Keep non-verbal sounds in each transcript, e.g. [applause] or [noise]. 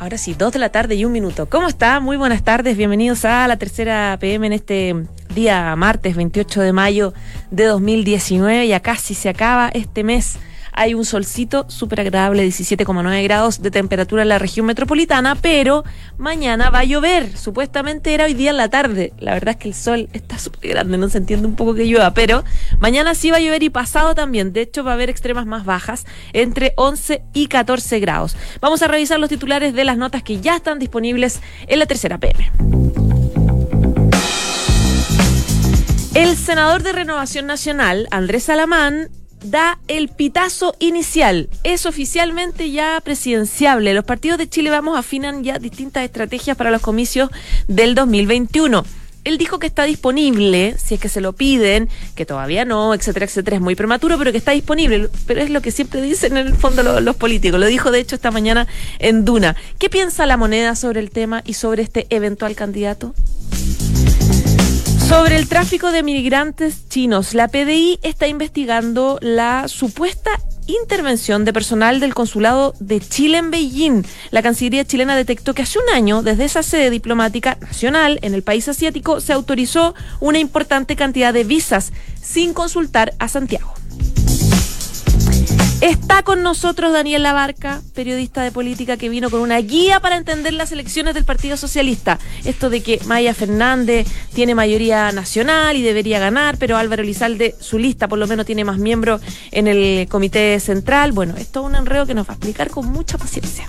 Ahora sí, dos de la tarde y un minuto. ¿Cómo está? Muy buenas tardes. Bienvenidos a la tercera PM en este día martes 28 de mayo de 2019. Ya casi se acaba este mes hay un solcito súper agradable, 17,9 grados de temperatura en la región metropolitana, pero mañana va a llover. Supuestamente era hoy día en la tarde. La verdad es que el sol está súper grande, no se entiende un poco que llueva, pero mañana sí va a llover y pasado también. De hecho, va a haber extremas más bajas, entre 11 y 14 grados. Vamos a revisar los titulares de las notas que ya están disponibles en la tercera PM. El senador de Renovación Nacional, Andrés Salamán, da el pitazo inicial. Es oficialmente ya presidenciable. Los partidos de Chile Vamos afinan ya distintas estrategias para los comicios del 2021. Él dijo que está disponible, si es que se lo piden, que todavía no, etcétera, etcétera, es muy prematuro, pero que está disponible. Pero es lo que siempre dicen en el fondo los, los políticos. Lo dijo de hecho esta mañana en Duna. ¿Qué piensa la moneda sobre el tema y sobre este eventual candidato? Sobre el tráfico de migrantes chinos, la PDI está investigando la supuesta intervención de personal del consulado de Chile en Beijing. La Cancillería chilena detectó que hace un año, desde esa sede diplomática nacional en el país asiático, se autorizó una importante cantidad de visas sin consultar a Santiago. Está con nosotros Daniel Labarca, periodista de política que vino con una guía para entender las elecciones del Partido Socialista. Esto de que Maya Fernández tiene mayoría nacional y debería ganar, pero Álvaro Elizalde, su lista por lo menos tiene más miembros en el comité central. Bueno, esto es un enredo que nos va a explicar con mucha paciencia.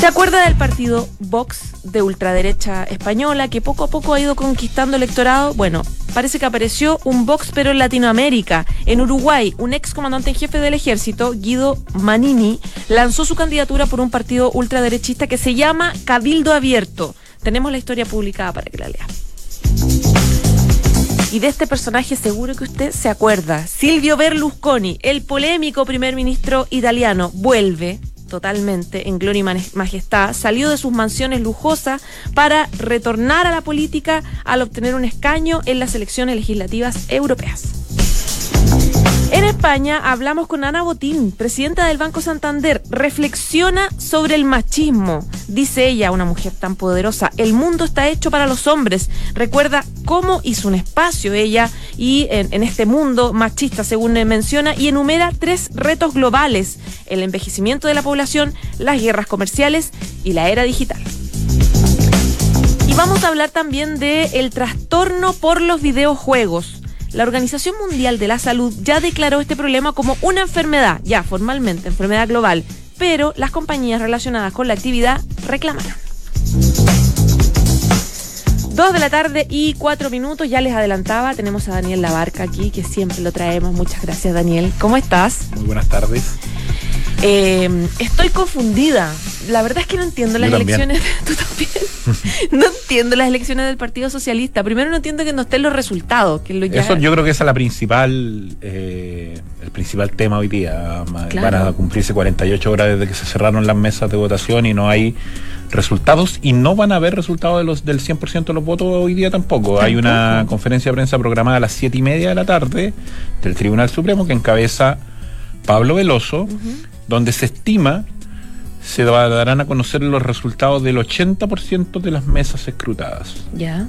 ¿Se acuerda del partido Vox de ultraderecha española que poco a poco ha ido conquistando electorado? Bueno, parece que apareció un Vox pero en Latinoamérica. En Uruguay, un ex comandante en jefe del ejército, Guido Manini, lanzó su candidatura por un partido ultraderechista que se llama Cabildo Abierto. Tenemos la historia publicada para que la lea. Y de este personaje seguro que usted se acuerda. Silvio Berlusconi, el polémico primer ministro italiano, vuelve totalmente en gloria y majestad, salió de sus mansiones lujosas para retornar a la política al obtener un escaño en las elecciones legislativas europeas. En España hablamos con Ana Botín, presidenta del Banco Santander. Reflexiona sobre el machismo. Dice ella, una mujer tan poderosa, el mundo está hecho para los hombres. Recuerda cómo hizo un espacio ella y en, este mundo machista, según menciona, y enumera tres retos globales. El envejecimiento de la población, las guerras comerciales y la era digital. Y vamos a hablar también del el trastorno por los videojuegos. La Organización Mundial de la Salud ya declaró este problema como una enfermedad, ya formalmente, enfermedad global, pero las compañías relacionadas con la actividad reclamaron. Dos de la tarde y cuatro minutos, ya les adelantaba, tenemos a Daniel Labarca aquí, que siempre lo traemos. Muchas gracias, Daniel. ¿Cómo estás? Muy buenas tardes. Eh, estoy confundida. La verdad es que no entiendo las elecciones. [laughs] Tú también. [laughs] no entiendo las elecciones del Partido Socialista. Primero no entiendo que no estén los resultados. Que lo ya... Eso yo creo que esa es la principal, eh, el principal tema hoy día. Claro. Van a cumplirse 48 horas desde que se cerraron las mesas de votación y no hay resultados y no van a haber resultados de los del 100% de los votos hoy día tampoco. tampoco. Hay una conferencia de prensa programada a las 7 y media de la tarde del Tribunal Supremo que encabeza Pablo Veloso. Uh -huh donde se estima se darán a conocer los resultados del 80% de las mesas escrutadas. Ya.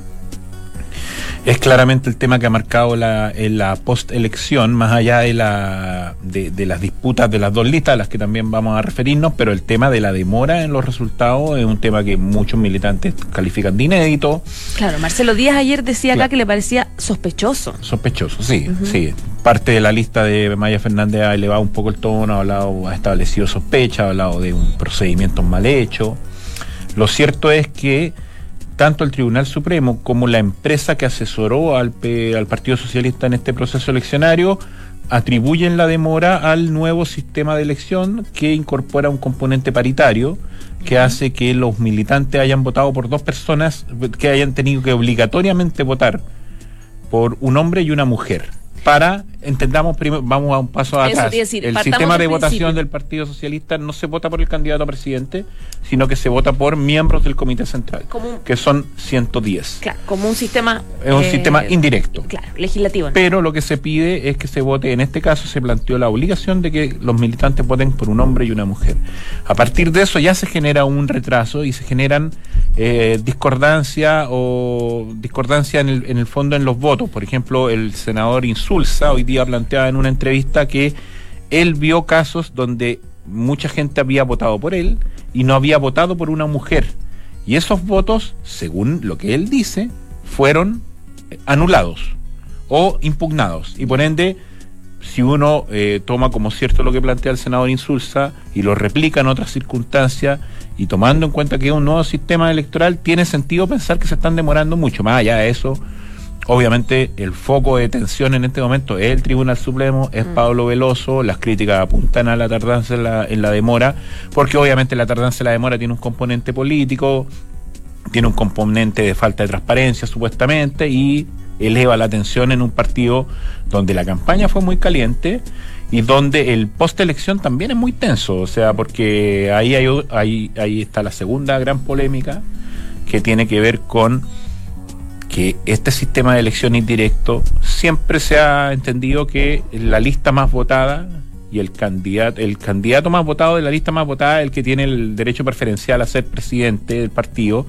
Es claramente el tema que ha marcado la, en la postelección, más allá de, la, de, de, las disputas de las dos listas, a las que también vamos a referirnos, pero el tema de la demora en los resultados es un tema que muchos militantes califican de inédito. Claro, Marcelo Díaz ayer decía claro. acá que le parecía sospechoso. Sospechoso, sí, uh -huh. sí. Parte de la lista de Maya Fernández ha elevado un poco el tono, ha hablado, ha establecido sospecha, ha hablado de un procedimiento mal hecho. Lo cierto es que tanto el Tribunal Supremo como la empresa que asesoró al, al, Partido Socialista en este proceso eleccionario atribuyen la demora al nuevo sistema de elección que incorpora un componente paritario que hace que los militantes hayan votado por dos personas que hayan tenido que obligatoriamente votar por un hombre y una mujer para, entendamos primero, vamos a un paso atrás. el sistema de votación del Partido Socialista no se vota por el candidato a presidente, sino que se vota por miembros del Comité Central, que son 110. Claro, como un sistema... Es un sistema eh, indirecto. Claro, legislativo. Pero lo que se pide es que se vote, en este caso se planteó la obligación de que los militantes voten por un hombre y una mujer. A partir de eso ya se genera un retraso y se generan eh, discordancia o discordancia en el, en el fondo en los votos. Por ejemplo, el senador Insul hoy día planteaba en una entrevista que él vio casos donde mucha gente había votado por él y no había votado por una mujer. Y esos votos, según lo que él dice, fueron anulados o impugnados. Y por ende, si uno eh, toma como cierto lo que plantea el senador Insulza y lo replica en otras circunstancias, y tomando en cuenta que es un nuevo sistema electoral, tiene sentido pensar que se están demorando mucho. Más allá de eso, Obviamente el foco de tensión en este momento es el Tribunal Supremo, es mm. Pablo Veloso, las críticas apuntan a la tardanza en la, en la demora, porque obviamente la tardanza en la demora tiene un componente político, tiene un componente de falta de transparencia supuestamente y eleva la tensión en un partido donde la campaña fue muy caliente y donde el post-elección también es muy tenso, o sea, porque ahí, hay, ahí, ahí está la segunda gran polémica que tiene que ver con que este sistema de elección indirecto siempre se ha entendido que la lista más votada y el candidato, el candidato más votado de la lista más votada es el que tiene el derecho preferencial a ser presidente del partido,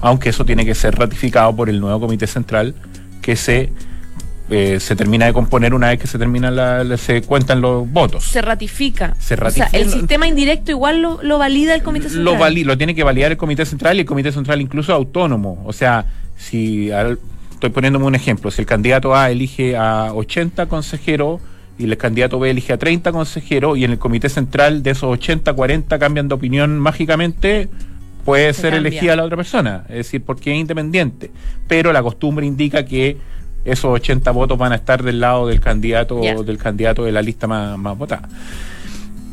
aunque eso tiene que ser ratificado por el nuevo comité central que se eh, se termina de componer una vez que se termina la, se cuentan los votos. Se ratifica. Se ratifica. O sea, el sistema indirecto igual lo, valida el comité central. Lo, lo tiene que validar el comité central y el comité central incluso autónomo. O sea, si estoy poniéndome un ejemplo, si el candidato A elige a 80 consejeros y el candidato B elige a 30 consejeros y en el comité central de esos 80, 40 cambian de opinión mágicamente, puede ser elegida la otra persona, es decir, porque es independiente, pero la costumbre indica que esos 80 votos van a estar del lado del candidato del candidato de la lista más, más votada.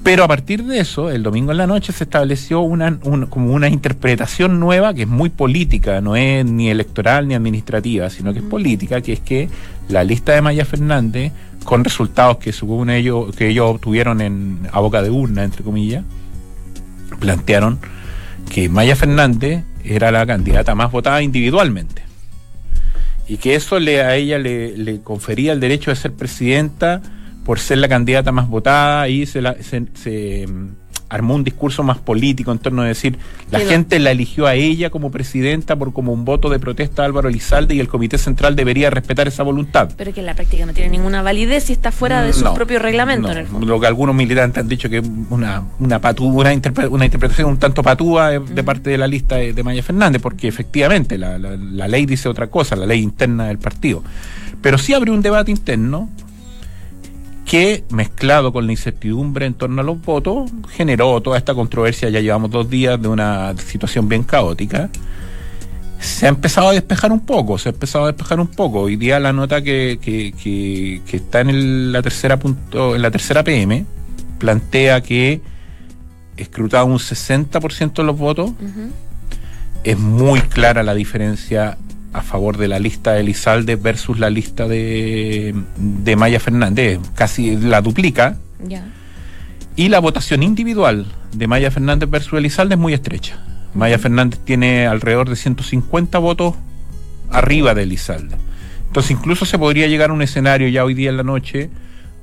Pero a partir de eso, el domingo en la noche se estableció una, como una interpretación nueva que es muy política, no es ni electoral ni administrativa, sino que es política, que es que la lista de Maya Fernández, con resultados que según ellos, que ellos obtuvieron en, a boca de urna, entre comillas, plantearon que Maya Fernández era la candidata más votada individualmente. Y que eso le, a ella le, le confería el derecho de ser presidenta por ser la candidata más votada y se, se, mm, armó un discurso más político en torno a decir la gente la eligió a ella como presidenta por como un voto de protesta a Álvaro Elizalde y el Comité Central debería respetar esa voluntad. Pero que en la práctica no tiene ninguna validez y está fuera de su propio reglamento Lo que algunos militantes han dicho que es una, una, una, interpretación un tanto patúa de, parte de la lista de, Maya Fernández, porque efectivamente la, la ley dice otra cosa, la ley interna del partido. Pero sí abrió un debate interno que mezclado con la incertidumbre en torno a los votos generó toda esta controversia, ya llevamos dos días de una situación bien caótica. Se ha empezado a despejar un poco, se ha empezado a despejar un poco. Hoy día la nota que, que, está en la tercera punto, en la tercera PM plantea que escrutado un 60% de los votos. Es muy clara la diferencia a favor de la lista de Elizalde versus la lista de, de Maya Fernández, casi la duplica. Y la votación individual de Maya Fernández versus Elizalde es muy estrecha. Maya Fernández tiene alrededor de 150 votos arriba de Elizalde. Entonces incluso se podría llegar a un escenario ya hoy día en la noche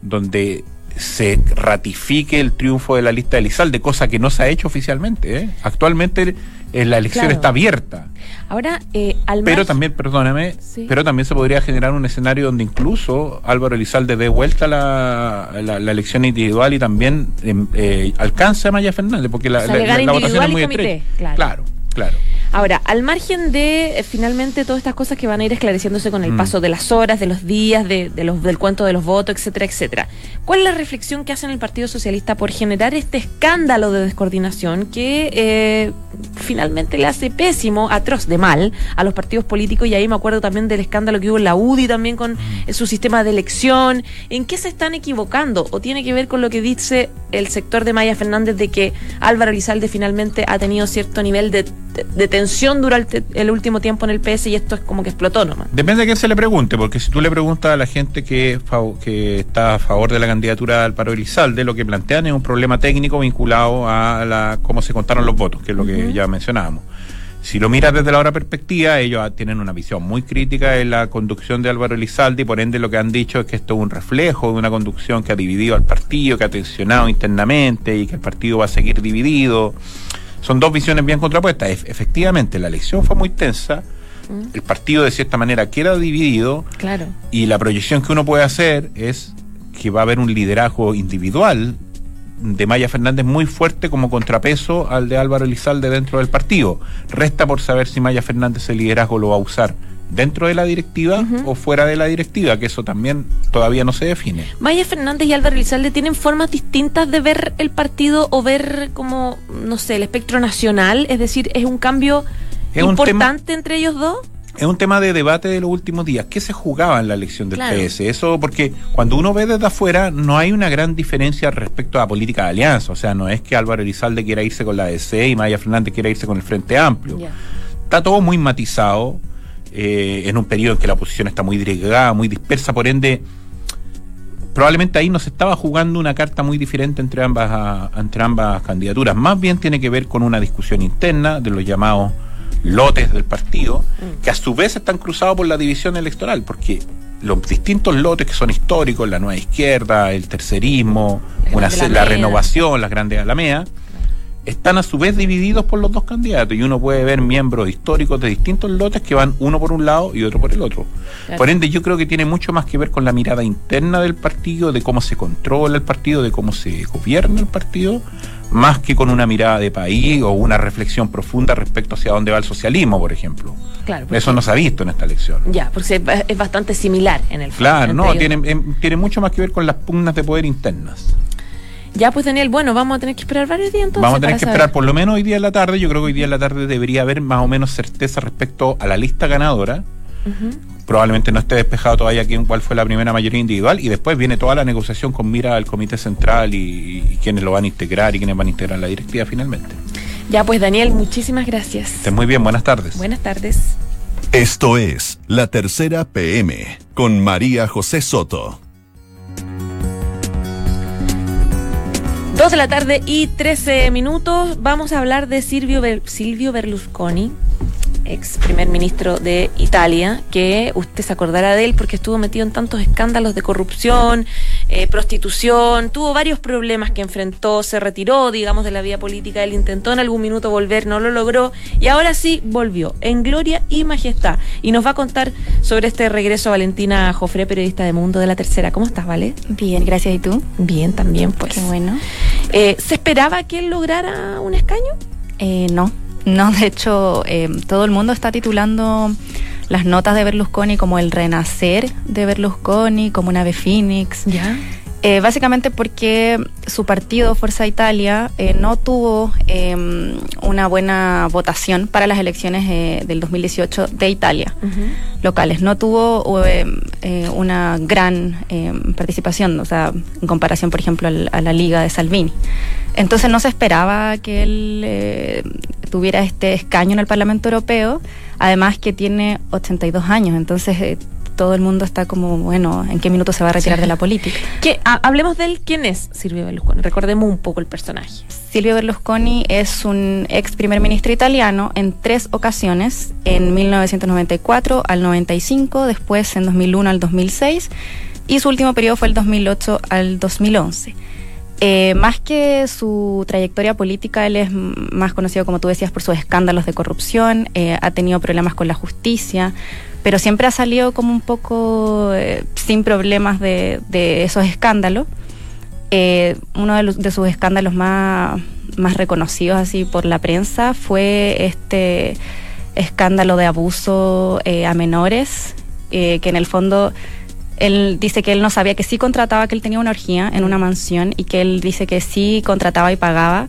donde se ratifique el triunfo de la lista de Elizalde, cosa que no se ha hecho oficialmente. ¿eh? Actualmente eh, la elección está abierta. Ahora, eh, Pero también, perdóname, pero también se podría generar un escenario donde incluso Álvaro Elizalde dé vuelta la, la, elección individual y también em, eh, alcance a Maya Fernández, porque la, votación es muy estrecha. claro. claro. Ahora, al margen de eh, finalmente todas estas cosas que van a ir esclareciéndose con el mm. paso de las horas, de los días, de, los, del cuento de los votos, etcétera, etcétera, ¿cuál es la reflexión que hace el Partido Socialista por generar este escándalo de descoordinación que eh, finalmente le hace pésimo, atroz de mal a los partidos políticos? Y ahí me acuerdo también del escándalo que hubo en la UDI también con mm. su sistema de elección. ¿En qué se están equivocando? ¿O tiene que ver con lo que dice el sector de Maya Fernández de que Álvaro Elizalde finalmente ha tenido cierto nivel de, de tensión durante el último tiempo en el PS y esto es como que explotó nomás. Depende de quién se le pregunte, porque si tú le preguntas a la gente que, que está a favor de la candidatura al paro Elizalde, lo que plantean es un problema técnico vinculado a la cómo se contaron los votos, que es lo que ya mencionábamos. Si lo miras desde la otra perspectiva, ellos tienen una visión muy crítica de la conducción de Álvaro Elizalde y por ende lo que han dicho es que esto es un reflejo de una conducción que ha dividido al partido, que ha tensionado internamente y que el partido va a seguir dividido. Son dos visiones bien contrapuestas. efectivamente, la elección fue muy tensa. Mm. El partido de cierta manera queda dividido. Claro. Y la proyección que uno puede hacer es que va a haber un liderazgo individual de Maya Fernández muy fuerte como contrapeso al de Álvaro Elizalde dentro del partido. Resta por saber si Maya Fernández el liderazgo lo va a usar dentro de la directiva o fuera de la directiva, que eso también todavía no se define. Maya Fernández y Álvaro Elizalde tienen formas distintas de ver el partido o ver como, no sé, el espectro nacional, es decir, es un cambio importante entre ellos dos es un tema de debate de los últimos días. ¿Qué se jugaba en la elección del PS? Eso porque cuando uno ve desde afuera no hay una gran diferencia respecto a la política de alianza. O sea, no es que Álvaro Elizalde quiera irse con la DC y Maya Fernández quiera irse con el Frente Amplio. Está todo muy matizado eh, en un periodo en que la oposición está muy disgregada, muy dispersa, por ende probablemente ahí no se estaba jugando una carta muy diferente entre ambas, entre ambas candidaturas. Más bien tiene que ver con una discusión interna de los llamados lotes del partido, mm. que a su vez están cruzados por la división electoral, porque los distintos lotes que son históricos, la nueva izquierda, el tercerismo, una, la renovación, las grandes alameas, están a su vez divididos por los dos candidatos y uno puede ver miembros históricos de distintos lotes que van uno por un lado y otro por el otro. Por ende, yo creo que tiene mucho más que ver con la mirada interna del partido, de cómo se controla el partido, de cómo se gobierna el partido, más que con una mirada de país o una reflexión profunda respecto hacia dónde va el socialismo, por ejemplo. Claro, Eso no se ha visto en esta elección. Ya, porque es bastante similar en el Claro, no, tiene, em, tiene mucho más que ver con las pugnas de poder internas. Ya, pues Daniel, bueno, vamos a tener que esperar varios días entonces. Vamos a tener que esperar por lo menos hoy día en la tarde. Yo creo que hoy día en la tarde debería haber más o menos certeza respecto a la lista ganadora probablemente no esté despejado todavía quién cuál fue la primera mayoría individual y después viene toda la negociación con mira al comité central y, quiénes lo van a integrar y quiénes van a integrar la directiva finalmente. Ya pues Daniel, muchísimas gracias. Estén muy bien, buenas tardes. Buenas tardes. Esto es La Tercera PM con María José Soto. Dos de la tarde y 13 minutos. Vamos a hablar de Silvio, Silvio Berlusconi, ex primer ministro de Italia, que usted se acordará de él porque estuvo metido en tantos escándalos de corrupción, eh, prostitución, tuvo varios problemas que enfrentó, se retiró, digamos, de la vida política, él intentó en algún minuto volver, no lo logró, y ahora sí volvió, en gloria y majestad. Y nos va a contar sobre este regreso Valentina Jofré, periodista de Mundo de la Tercera. ¿Cómo estás, Vale? Bien, gracias. ¿Y tú? Bien, también, pues. Qué bueno. Eh, ¿Se esperaba que él lograra un escaño? Eh, no no, de hecho, eh, todo el mundo está titulando las notas de Berlusconi como el renacer de Berlusconi, como un ave Phoenix. ¿Ya? Eh, básicamente porque su partido, Fuerza Italia, eh, no tuvo em, una buena votación para las elecciones del 2018 de Italia, locales. No tuvo em, una gran em, participación, o sea, en comparación, por ejemplo, a la Liga de Salvini. Entonces no se esperaba que él tuviera este escaño en el Parlamento Europeo, además que tiene 82 años, entonces eh, todo el mundo está como, bueno, ¿en qué minuto se va a retirar de la política? Que, hablemos de él, ¿quién es Silvio Berlusconi? Recordemos un poco el personaje. Silvio Berlusconi es un ex primer ministro italiano en tres ocasiones, en 1994 al 95, después en 2001 al 2006 y su último periodo fue el 2008 al 2011. Eh, más que su trayectoria política, él es más conocido, como tú decías, por sus escándalos de corrupción, eh, ha tenido problemas con la justicia, pero siempre ha salido como un poco eh, sin problemas de, esos escándalos. uno de, sus escándalos más, más reconocidos así por la prensa fue este escándalo de abuso a menores, que en el fondo él dice que él no sabía que sí contrataba, que él tenía una orgía en una mansión y que él dice que sí contrataba y pagaba,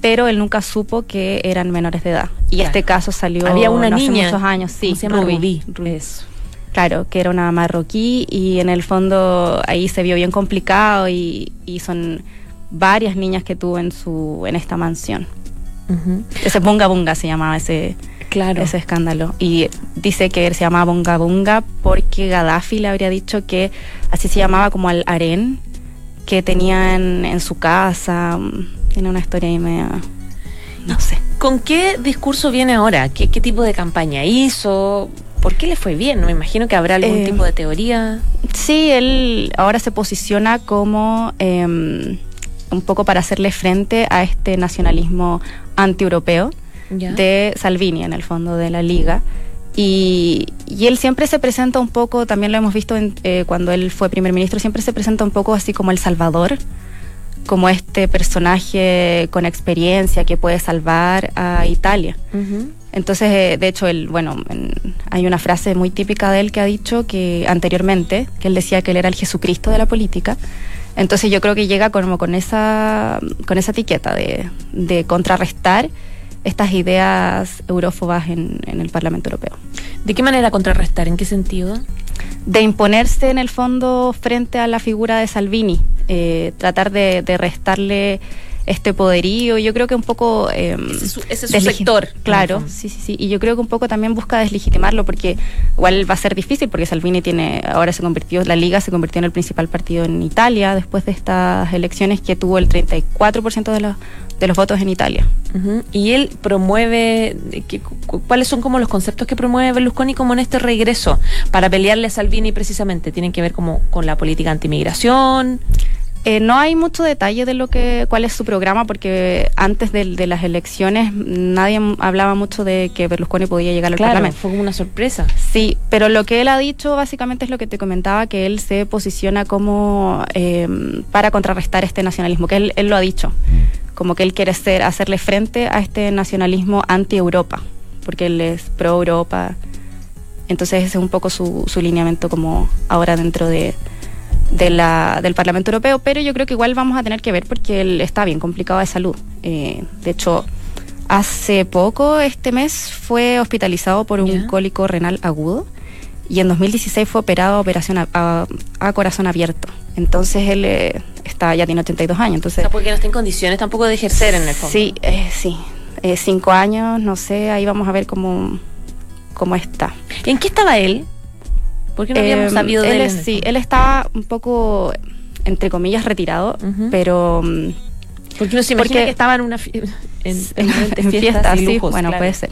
pero él nunca supo que eran menores de edad. Y este caso salió Había una niña, hace muchos años, sí, se llama Rubí. Claro, que era una marroquí y en el fondo ahí se vio bien complicado y, son varias niñas que tuvo en su en esta mansión. Ese Bunga Bunga se llamaba ese claro. ese escándalo. Y dice que se llamaba Bunga Bunga porque Gaddafi le habría dicho que así se llamaba como al harén que tenía en, su casa. Tiene una historia ahí media... No sé. ¿Con qué discurso viene ahora? ¿Qué, qué tipo de campaña hizo? ¿Por qué le fue bien? Me imagino que habrá algún eh, tipo de teoría. Sí, él ahora se posiciona como em, un poco para hacerle frente a este nacionalismo anti-europeo de Salvini, en el fondo de la liga. Y, él siempre se presenta un poco, también lo hemos visto eh, cuando él fue primer ministro, siempre se presenta un poco así como el Salvador, como este personaje con experiencia que puede salvar a Italia. Entonces, eh, de hecho, él, bueno, hay una frase muy típica de él que ha dicho que anteriormente, que él decía que él era el Jesucristo de la política. Entonces yo creo que llega como con esa, con esa etiqueta de, de contrarrestar estas ideas eurófobas en, en, el Parlamento Europeo. ¿De qué manera contrarrestar? ¿En qué sentido? De imponerse en el fondo frente a la figura de Salvini, eh, tratar de, de restarle este poderío. Yo creo que un poco... Eh, ese, es su sector. Claro, sí, sí, sí. Y yo creo que un poco también busca deslegitimarlo porque igual va a ser difícil porque Salvini tiene, ahora se convirtió, la Liga se convirtió en el principal partido en Italia después de estas elecciones que tuvo el 34% de los de los votos en Italia. Y él promueve, ¿cuáles son como los conceptos que promueve Berlusconi como en este regreso para pelearle a Salvini precisamente? ¿Tienen que ver como con la política antimigración? Eh, no hay mucho detalle de lo que cuál es su programa porque antes de, las elecciones nadie hablaba mucho de que Berlusconi podía llegar al claro, Fue como una sorpresa. Sí, pero lo que él ha dicho básicamente es lo que te comentaba que él se posiciona como eh, para contrarrestar este nacionalismo, que él, él, lo ha dicho, como que él quiere ser hacerle frente a este nacionalismo anti-Europa, porque él es pro-Europa. Entonces ese es un poco su, su lineamiento como ahora dentro de de la, del Parlamento Europeo, pero yo creo que igual vamos a tener que ver porque él está bien complicado de salud. Eh, de hecho, hace poco, este mes, fue hospitalizado por un cólico renal agudo y en 2016 fue operado a operación a, corazón abierto. Entonces él eh, está ya tiene 82 años. Entonces, porque no está en condiciones tampoco de ejercer en el fondo. Sí, eh, sí. cinco años, no sé, ahí vamos a ver cómo, cómo está. ¿En qué estaba él? ¿Por qué no habíamos em, sabido de él? sí, él estaba un poco, entre comillas, retirado, pero... Mm, porque uno se imagina que estaba en una [laughs] en, fiesta, sí, bueno, puede ser.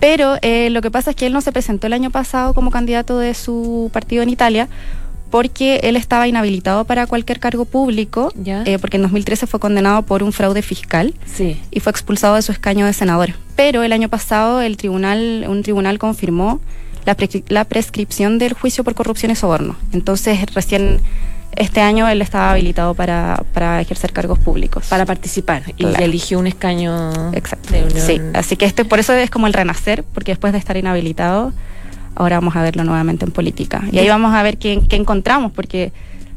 Pero eh, lo que pasa es que él no se presentó el año pasado como candidato de su partido en Italia porque él estaba inhabilitado para cualquier cargo público, eh, porque en 2013 fue condenado por un fraude fiscal sí. y fue expulsado de su escaño de senador. Pero el año pasado el tribunal, un tribunal confirmó la, prescripción del juicio por corrupción y soborno. Entonces, recién este año él estaba habilitado para, para ejercer cargos públicos. Para participar. Y eligió un escaño Exacto. Sí, así que este, por eso es como el renacer, porque después de estar inhabilitado, ahora vamos a verlo nuevamente en política. Y ahí vamos a ver qué, qué encontramos, porque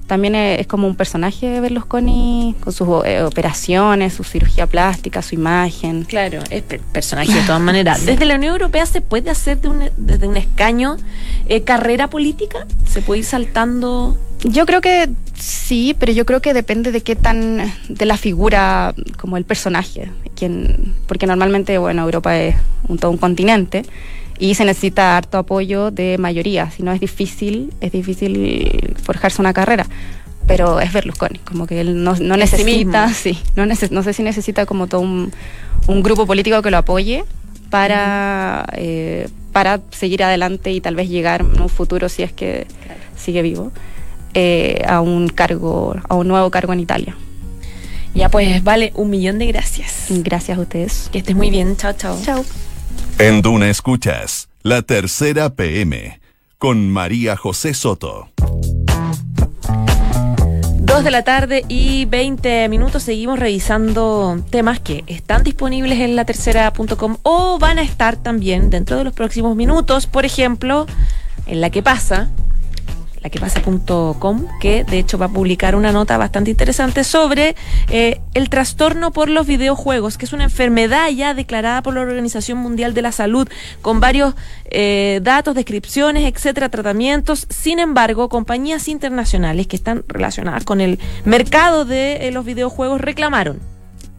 también es, como un personaje de Berlusconi con sus eh, operaciones, su cirugía plástica, su imagen. Claro, es personaje de todas maneras. [laughs] ¿Desde la Unión Europea se puede hacer desde un escaño eh, carrera política? ¿Se puede ir saltando? Yo creo que sí, pero yo creo que depende de qué tan, de la figura, como el personaje, quien, porque normalmente, bueno, Europa es un, todo un continente y se necesita harto apoyo de mayoría, si no es difícil, es difícil forjarse una carrera. Pero es Berlusconi, como que él no, necesita, sí, no, no sé si necesita como todo un, grupo político que lo apoye para, eh, para seguir adelante y tal vez llegar en un futuro, si es que sigue vivo, eh, a un cargo, a un nuevo cargo en Italia. Ya pues, vale, un millón de gracias. Gracias a ustedes. Que estés muy bien. Chao, chao. Chao. En Duna Escuchas, la tercera PM, con María José Soto. Dos de la tarde y 20 minutos. Seguimos revisando temas que están disponibles en la tercera.com o van a estar también dentro de los próximos minutos, por ejemplo, en la que pasa, laquepasa.com, que de hecho va a publicar una nota bastante interesante sobre eh, el trastorno por los videojuegos, que es una enfermedad ya declarada por la Organización Mundial de la Salud, con varios eh, datos, descripciones, etcétera, tratamientos. Sin embargo, compañías internacionales que están relacionadas con el mercado de eh, los videojuegos reclamaron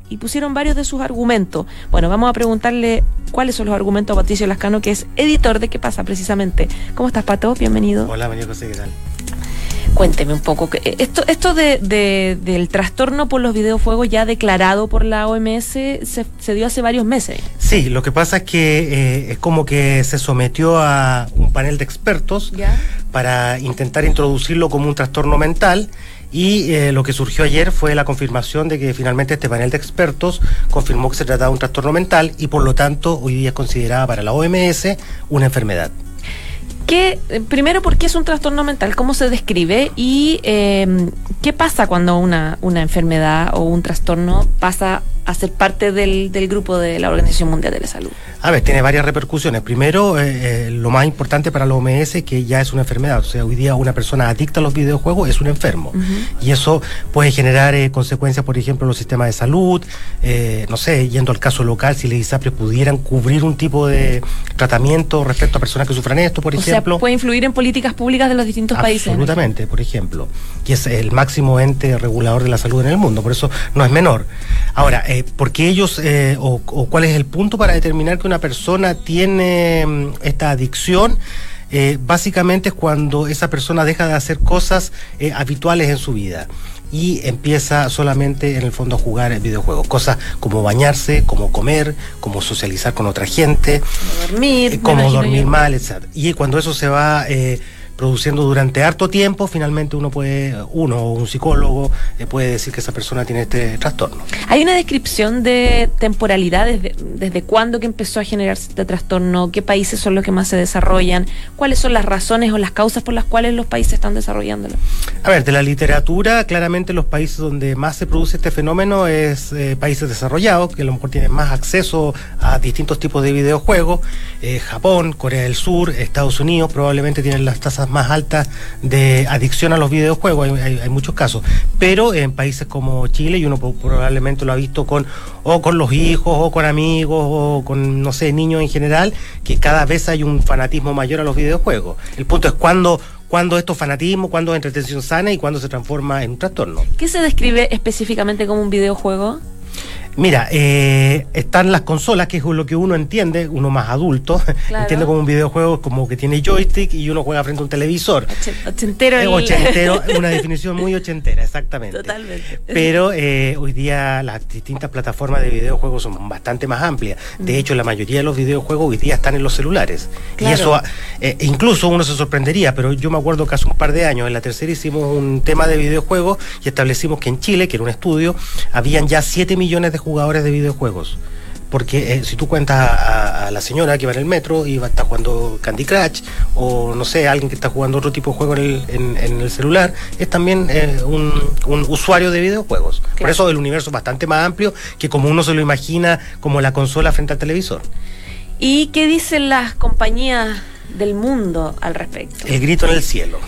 y pusieron varios de sus argumentos. Bueno, vamos a preguntarle cuáles son los argumentos a Patricio Lascano, que es editor de ¿Qué pasa? precisamente. ¿Cómo estás, Pato? Bienvenido. Hola, María José, ¿qué tal? Cuénteme un poco. Esto, esto de, del trastorno por los videojuegos ya declarado por la OMS se, dio hace varios meses. Sí, lo que pasa es que eh, es como que se sometió a un panel de expertos para intentar introducirlo como un trastorno mental. Y eh, lo que surgió ayer fue la confirmación de que finalmente este panel de expertos confirmó que se trataba de un trastorno mental y por lo tanto hoy día es considerada para la OMS una enfermedad. ¿Qué, primero, ¿por qué es un trastorno mental? ¿Cómo se describe? ¿Y eh, qué pasa cuando una, una enfermedad o un trastorno pasa a ser parte del, del, grupo de la Organización Mundial de la Salud? A ver, tiene varias repercusiones. Primero, eh, eh, lo más importante para la OMS es que ya es una enfermedad. O sea, hoy día una persona adicta a los videojuegos es un enfermo. Y eso puede generar eh, consecuencias, por ejemplo, en los sistemas de salud. no sé, yendo al caso local, si les ISAPRES pudieran cubrir un tipo de tratamiento respecto a personas que sufran esto, por ejemplo. Sea, puede influir en políticas públicas de los distintos países. Absolutamente, por ejemplo. Y es el máximo ente regulador de la salud en el mundo. Por eso no es menor. Ahora, eh, ¿por qué ellos, eh, o, cuál es el punto para determinar que una persona tiene mm, esta adicción? Eh, básicamente es cuando esa persona deja de hacer cosas habituales en su vida y empieza solamente en el fondo a jugar videojuegos. Cosas como bañarse, como comer, como socializar con otra gente, como dormir, como dormir mal, etc. Y cuando eso se va produciendo durante harto tiempo, finalmente uno puede, uno o un psicólogo eh, puede decir que esa persona tiene este trastorno. ¿Hay una descripción de temporalidad desde, desde cuándo que empezó a generarse este trastorno? ¿Qué países son los que más se desarrollan? ¿Cuáles son las razones o las causas por las cuales los países están desarrollándolo? A ver, de la literatura, claramente los países donde más se produce este fenómeno es eh, países desarrollados, que a lo mejor tienen más acceso a distintos tipos de videojuegos. Eh, Japón, Corea del Sur, Estados Unidos probablemente tienen las tasas más altas de adicción a los videojuegos, hay, muchos casos, pero en países como Chile, y uno probablemente lo ha visto con o con los hijos, o con amigos, o con, no sé, niños en general, que cada vez hay un fanatismo mayor a los videojuegos. El punto es cuando cuando esto es fanatismo, cuando es entretención sana y cuando se transforma en un trastorno. ¿Qué se describe específicamente como un videojuego? Mira, eh, están las consolas, que es lo que uno entiende, uno más adulto, [laughs] entiende como un videojuego como que tiene joystick y uno juega frente a un televisor. ochentero. Eh, ochentero, una definición muy ochentera, exactamente. Totalmente. Pero eh, hoy día las distintas plataformas de videojuegos son bastante más amplias. De mm. hecho, la mayoría de los videojuegos hoy día están en los celulares. Y eso, eh, incluso uno se sorprendería, pero yo me acuerdo que hace un par de años, en la tercera hicimos un tema de videojuegos y establecimos que en Chile, que era un estudio, habían ya 7 millones de jugadores de videojuegos. Porque eh, si tú cuentas a, la señora que va en el metro y va a estar jugando Candy Crush, o no sé, alguien que está jugando otro tipo de juego en el, celular, es también eh, un, usuario de videojuegos. Por eso el universo es bastante más amplio que como uno se lo imagina como la consola frente al televisor. ¿Y qué dicen las compañías del mundo al respecto. El grito en el cielo.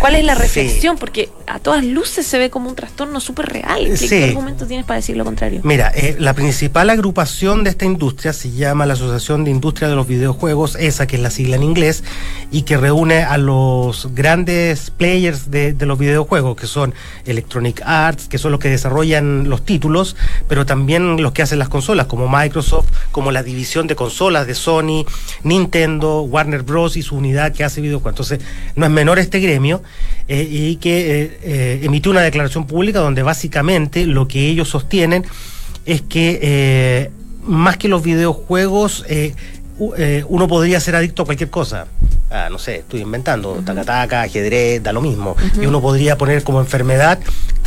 cuál es la reflexión? Porque a todas luces se ve como un trastorno súper real. ¿Qué, argumento tienes para decir lo contrario? Mira, eh, la principal agrupación de esta industria se llama la Asociación de Industria de los Videojuegos, esa que es la sigla en inglés, y que reúne a los grandes players de, de los videojuegos, que son Electronic Arts, que son los que desarrollan los títulos, pero también los que hacen las consolas, como Microsoft, como la división de consolas de Sony, Nintendo, Warner Bros. y su unidad que hace videojuegos. Entonces, no es menor este gremio eh, y que eh, eh, emitió una declaración pública donde básicamente lo que ellos sostienen es que más que los videojuegos, uno podría ser adicto a cualquier cosa. Ah, no sé, estoy inventando, tacataca, ajedrez, da lo mismo. Y uno podría poner como enfermedad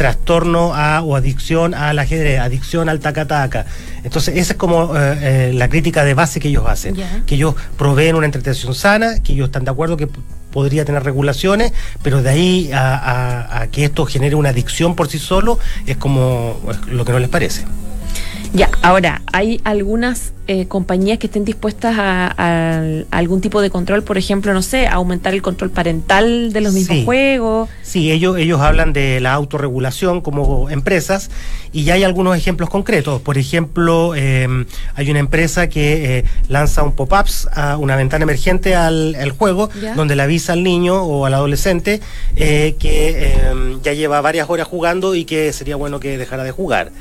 trastorno a, o adicción al ajedrez, adicción al tacataca. Entonces, esa es como eh, eh, la crítica de base que ellos hacen. Que ellos proveen una entretención sana, que ellos están de acuerdo que podría tener regulaciones, pero de ahí a, a que esto genere una adicción por sí solo es como lo que no les parece. Ya, ahora, ¿hay algunas eh, compañías que estén dispuestas a, algún tipo de control? Por ejemplo, no sé, aumentar el control parental de los mismos juegos. Sí, ellos, ellos hablan de la autorregulación como empresas y ya hay algunos ejemplos concretos. Por ejemplo, em, hay una empresa que eh, lanza un pop-ups a una ventana emergente al, juego, donde le avisa al niño o al adolescente eh, que em, ya lleva varias horas jugando y que sería bueno que dejara de jugar.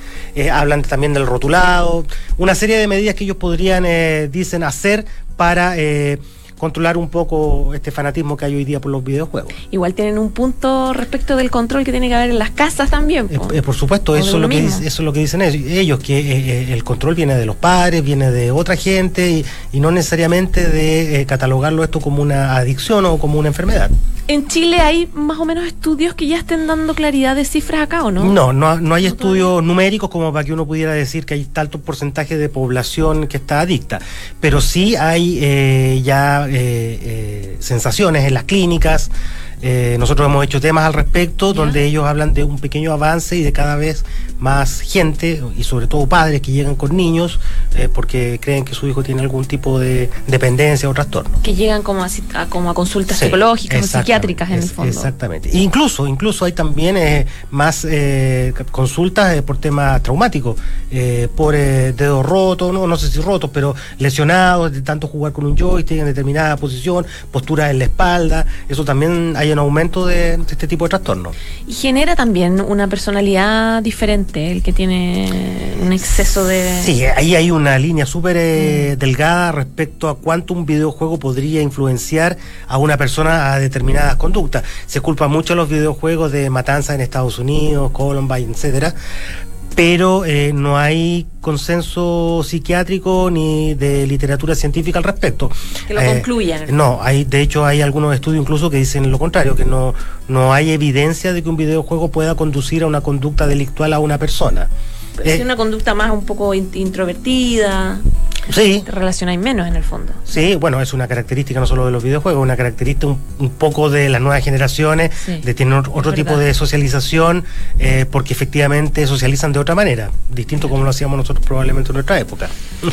hablan también del rotulado, una serie de medidas que ellos podrían, eh, dicen, hacer para eh, controlar un poco este fanatismo que hay hoy día por los videojuegos. Igual tienen un punto respecto del control que tiene que haber en las casas también. Eh, por supuesto, eso es, lo que, eso es lo que dicen ellos, que el control viene de los padres, viene de otra gente y, no necesariamente de catalogarlo esto como una adicción o como una enfermedad. ¿En Chile hay más o menos estudios que ya estén dando claridad de cifras acá o no? No, no, hay estudios numéricos como para que uno pudiera decir que hay tanto porcentaje de población que está adicta, pero sí hay eh, ya eh, eh, sensaciones en las clínicas. Nosotros hemos hecho temas al respecto donde ellos hablan de un pequeño avance y de cada vez más gente y sobre todo padres que llegan con niños eh, porque creen que su hijo tiene algún tipo de dependencia o trastorno. Que llegan como a, como a consultas psicológicas o psiquiátricas en el fondo. Exactamente. incluso, incluso hay también eh, más eh, consultas por temas traumáticos, por dedos rotos, no, no sé si rotos, pero lesionados de tanto jugar con un joystick en determinada posición, postura en la espalda. Eso también hay un aumento de, de este tipo de trastornos. Y genera también una personalidad diferente el que tiene un exceso de... Sí, ahí hay una línea súper eh, mm. delgada respecto a cuánto un videojuego podría influenciar a una persona a determinadas conductas. Se culpa mucho a los videojuegos de matanzas en Estados Unidos, Columbine, etcétera, pero eh, no hay consenso psiquiátrico ni de literatura científica al respecto. Que lo concluyan. No, hay, de hecho hay algunos estudios incluso que dicen lo contrario, que no, no hay evidencia de que un videojuego pueda conducir a una conducta delictual a una persona. Es una conducta más un poco introvertida. Sí. Te relacionáis menos en el fondo. Sí, bueno, es una característica no solo de los videojuegos, una característica un, poco de las nuevas generaciones, de tener otro tipo de socialización, eh, porque efectivamente socializan de otra manera, distinto como lo hacíamos nosotros probablemente en nuestra época. [laughs]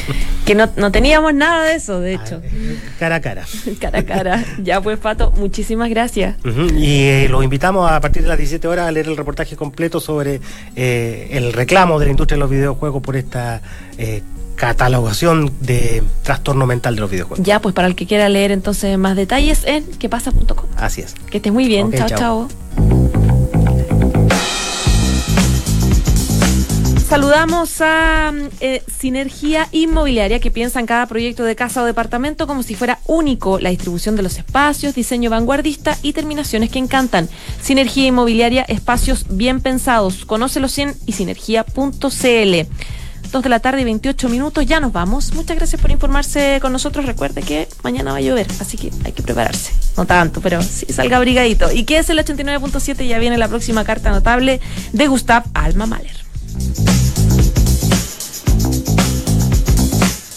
Que no, teníamos nada de eso, de hecho. Ah, eh, cara a cara. [laughs] cara a cara. Ya pues, Pato, muchísimas gracias. Y eh, los invitamos a partir de las 17 horas a leer el reportaje completo sobre el reclamo de la industria de los videojuegos por esta catalogación de trastorno mental de los videojuegos. Ya, pues para el que quiera leer entonces más detalles en quepasa.com. Así es. Que estés muy bien. chao, chao. Saludamos a eh, Sinergia Inmobiliaria que piensa en cada proyecto de casa o departamento como si fuera único. La distribución de los espacios, diseño vanguardista y terminaciones que encantan. Sinergia Inmobiliaria, espacios bien pensados. Conócelos en sinergia.cl. 2 de la tarde y 28 minutos, ya nos vamos. Muchas gracias por informarse con nosotros. Recuerde que mañana va a llover, así que hay que prepararse. No tanto, pero sí salga abrigadito. Y que es el 89.7, ya viene la próxima carta notable de Gustav Alma Mahler. Thank you.